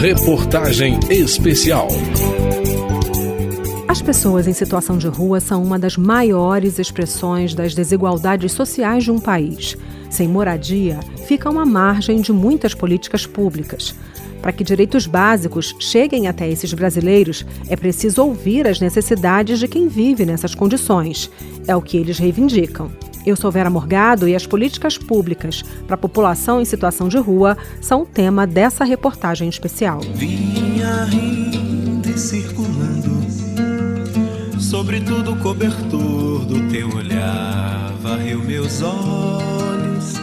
Reportagem especial. As pessoas em situação de rua são uma das maiores expressões das desigualdades sociais de um país. Sem moradia, ficam à margem de muitas políticas públicas. Para que direitos básicos cheguem até esses brasileiros, é preciso ouvir as necessidades de quem vive nessas condições. É o que eles reivindicam. Eu sou Vera Morgado e as políticas públicas para a população em situação de rua são o tema dessa reportagem especial. Vinha rindo e circulando, sobretudo o cobertor do teu olhar, varreu meus olhos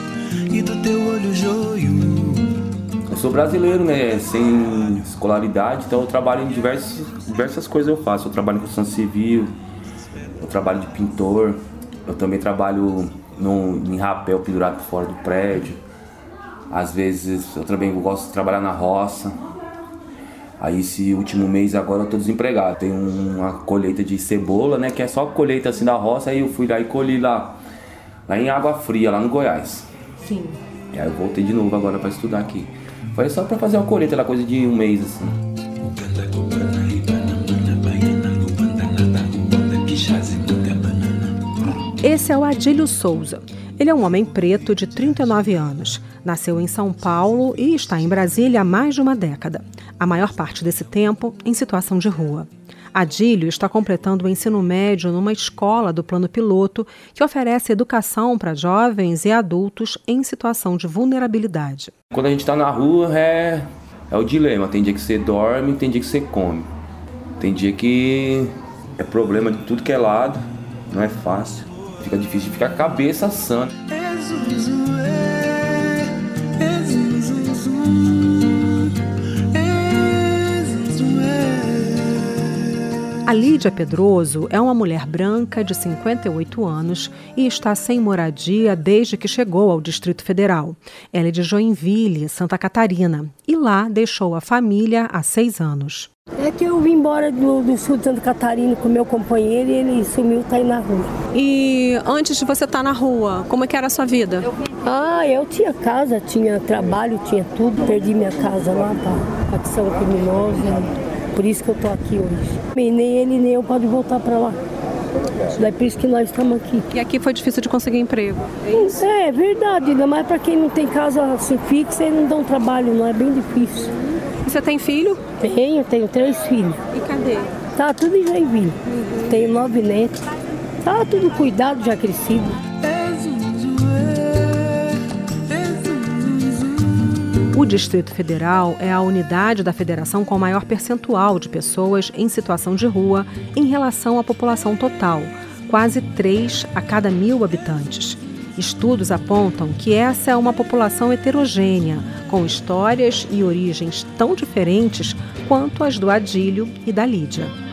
e do teu olho joio. Eu sou brasileiro, né? Sem escolaridade, então eu trabalho em diversas, diversas coisas eu faço. Eu trabalho em construção civil, eu trabalho de pintor, eu também trabalho no, em rapel pendurado fora do prédio. Às vezes eu também gosto de trabalhar na roça. Aí esse último mês agora eu tô desempregado. Tem uma colheita de cebola, né? Que é só colheita assim da roça. Aí eu fui lá e colhi lá, lá em Água Fria, lá no Goiás. Sim. E aí eu voltei de novo agora para estudar aqui. Foi só para fazer uma colheita, lá coisa de um mês assim. Esse é o Adílio Souza. Ele é um homem preto de 39 anos. Nasceu em São Paulo e está em Brasília há mais de uma década. A maior parte desse tempo em situação de rua. Adílio está completando o ensino médio numa escola do Plano Piloto que oferece educação para jovens e adultos em situação de vulnerabilidade. Quando a gente está na rua é, é o dilema. Tem dia que você dorme, tem dia que você come. Tem dia que é problema de tudo que é lado, não é fácil fica difícil de ficar cabeça sã. A Lídia Pedroso é uma mulher branca de 58 anos e está sem moradia desde que chegou ao Distrito Federal. Ela é de Joinville, Santa Catarina, e lá deixou a família há seis anos. É que eu vim embora do, do sul de Santa Catarina com meu companheiro e ele sumiu, tá aí na rua. E antes de você estar tá na rua, como é que era a sua vida? Ah, eu tinha casa, tinha trabalho, tinha tudo. Perdi minha casa lá para facção criminosa. Por isso que eu tô aqui hoje. E nem ele nem eu pode voltar para lá. Daí por isso que nós estamos aqui. E aqui foi difícil de conseguir emprego? É, é verdade, ainda mais para quem não tem casa assim, fixa e não dá um trabalho, não é bem difícil. Você tem filho? Tenho, tenho três filhos. E cadê? Tá tudo em Joinville. Uhum. Tenho nove netos. Tá tudo cuidado, já crescido. O Distrito Federal é a unidade da federação com maior percentual de pessoas em situação de rua em relação à população total, quase 3 a cada mil habitantes. Estudos apontam que essa é uma população heterogênea, com histórias e origens tão diferentes quanto as do Adílio e da Lídia.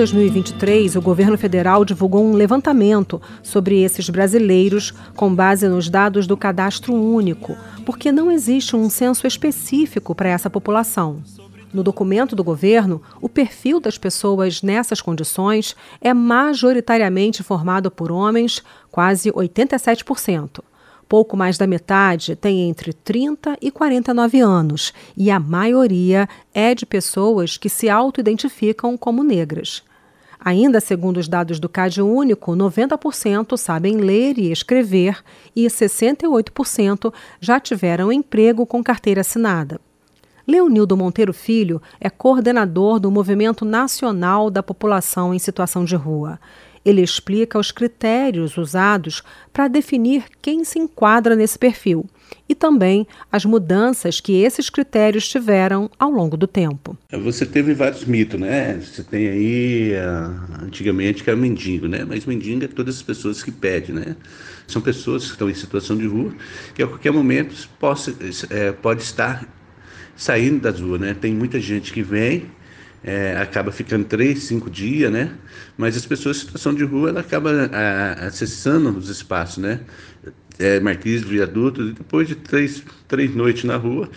2023, o governo federal divulgou um levantamento sobre esses brasileiros com base nos dados do Cadastro Único, porque não existe um censo específico para essa população. No documento do governo, o perfil das pessoas nessas condições é majoritariamente formado por homens, quase 87%. Pouco mais da metade tem entre 30 e 49 anos, e a maioria é de pessoas que se auto-identificam como negras. Ainda segundo os dados do CAD Único, 90% sabem ler e escrever e 68% já tiveram emprego com carteira assinada. Leonildo Monteiro Filho é coordenador do Movimento Nacional da População em Situação de Rua. Ele explica os critérios usados para definir quem se enquadra nesse perfil e também as mudanças que esses critérios tiveram ao longo do tempo. Você teve vários mitos, né? Você tem aí, uh, antigamente, que era mendigo, né? Mas mendigo é todas as pessoas que pedem, né? São pessoas que estão em situação de rua que a qualquer momento é, pode estar saindo das ruas, né? Tem muita gente que vem é, acaba ficando três, cinco dias, né? Mas as pessoas em situação de rua, ela acaba a, acessando os espaços, né? É, viaduto, e depois de três, três noites na rua,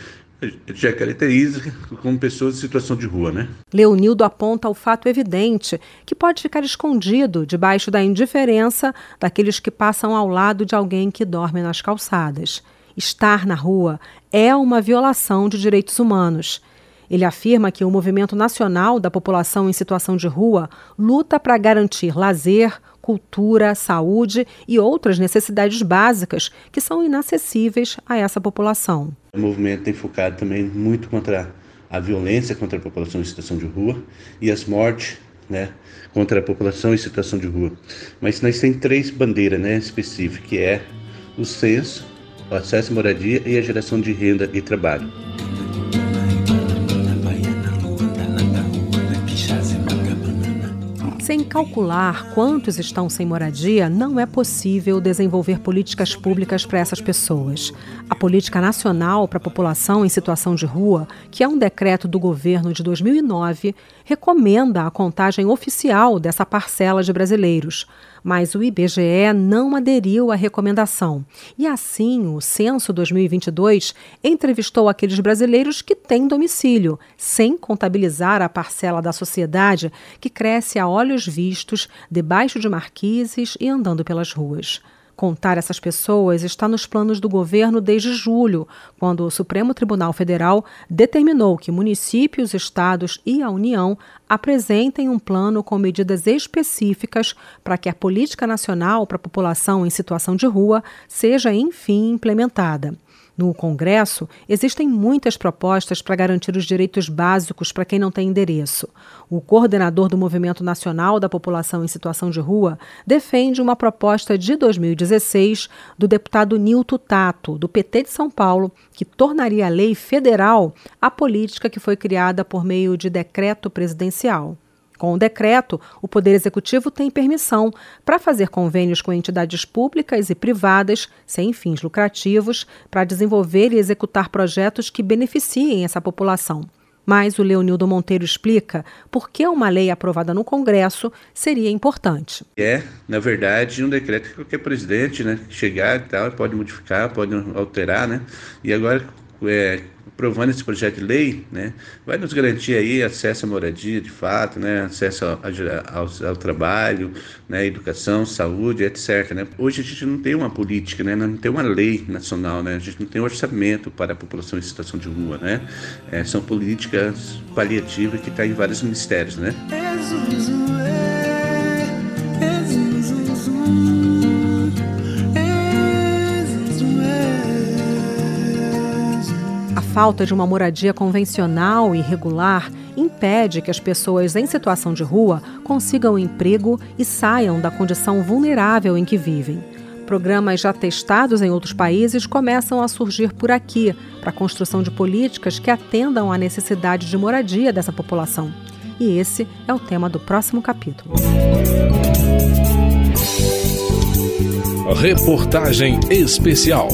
já caracteriza como pessoas em situação de rua, né? Leonildo aponta o fato evidente que pode ficar escondido debaixo da indiferença daqueles que passam ao lado de alguém que dorme nas calçadas. Estar na rua é uma violação de direitos humanos. Ele afirma que o Movimento Nacional da População em Situação de Rua luta para garantir lazer, cultura, saúde e outras necessidades básicas que são inacessíveis a essa população. O movimento tem focado também muito contra a violência contra a população em situação de rua e as mortes né, contra a população em situação de rua. Mas nós temos três bandeiras né, específicas, que é o censo, o acesso à moradia e a geração de renda e trabalho. Sem calcular quantos estão sem moradia, não é possível desenvolver políticas públicas para essas pessoas. A Política Nacional para a População em Situação de Rua, que é um decreto do governo de 2009, recomenda a contagem oficial dessa parcela de brasileiros mas o IBGE não aderiu à recomendação. E assim, o Censo 2022 entrevistou aqueles brasileiros que têm domicílio, sem contabilizar a parcela da sociedade que cresce a olhos vistos, debaixo de marquises e andando pelas ruas. Contar essas pessoas está nos planos do governo desde julho, quando o Supremo Tribunal Federal determinou que municípios, estados e a União apresentem um plano com medidas específicas para que a política nacional para a população em situação de rua seja, enfim, implementada. No Congresso, existem muitas propostas para garantir os direitos básicos para quem não tem endereço. O coordenador do Movimento Nacional da População em Situação de Rua defende uma proposta de 2016 do deputado Nilton Tato, do PT de São Paulo, que tornaria a lei federal a política que foi criada por meio de decreto presidencial. Com o decreto, o Poder Executivo tem permissão para fazer convênios com entidades públicas e privadas, sem fins lucrativos, para desenvolver e executar projetos que beneficiem essa população. Mas o Leonildo Monteiro explica por que uma lei aprovada no Congresso seria importante. É, na verdade, um decreto que qualquer presidente né, chegar e tal, pode modificar, pode alterar, né? E agora é, aprovando esse projeto de lei, né, vai nos garantir aí acesso à moradia, de fato, né, acesso ao, ao, ao trabalho, né, educação, saúde, etc. Né. Hoje a gente não tem uma política, né, não tem uma lei nacional, né, a gente não tem um orçamento para a população em situação de rua, né, é, são políticas paliativas que estão tá em vários ministérios, né. Falta de uma moradia convencional e regular impede que as pessoas em situação de rua consigam emprego e saiam da condição vulnerável em que vivem. Programas já testados em outros países começam a surgir por aqui para a construção de políticas que atendam à necessidade de moradia dessa população. E esse é o tema do próximo capítulo. Reportagem especial.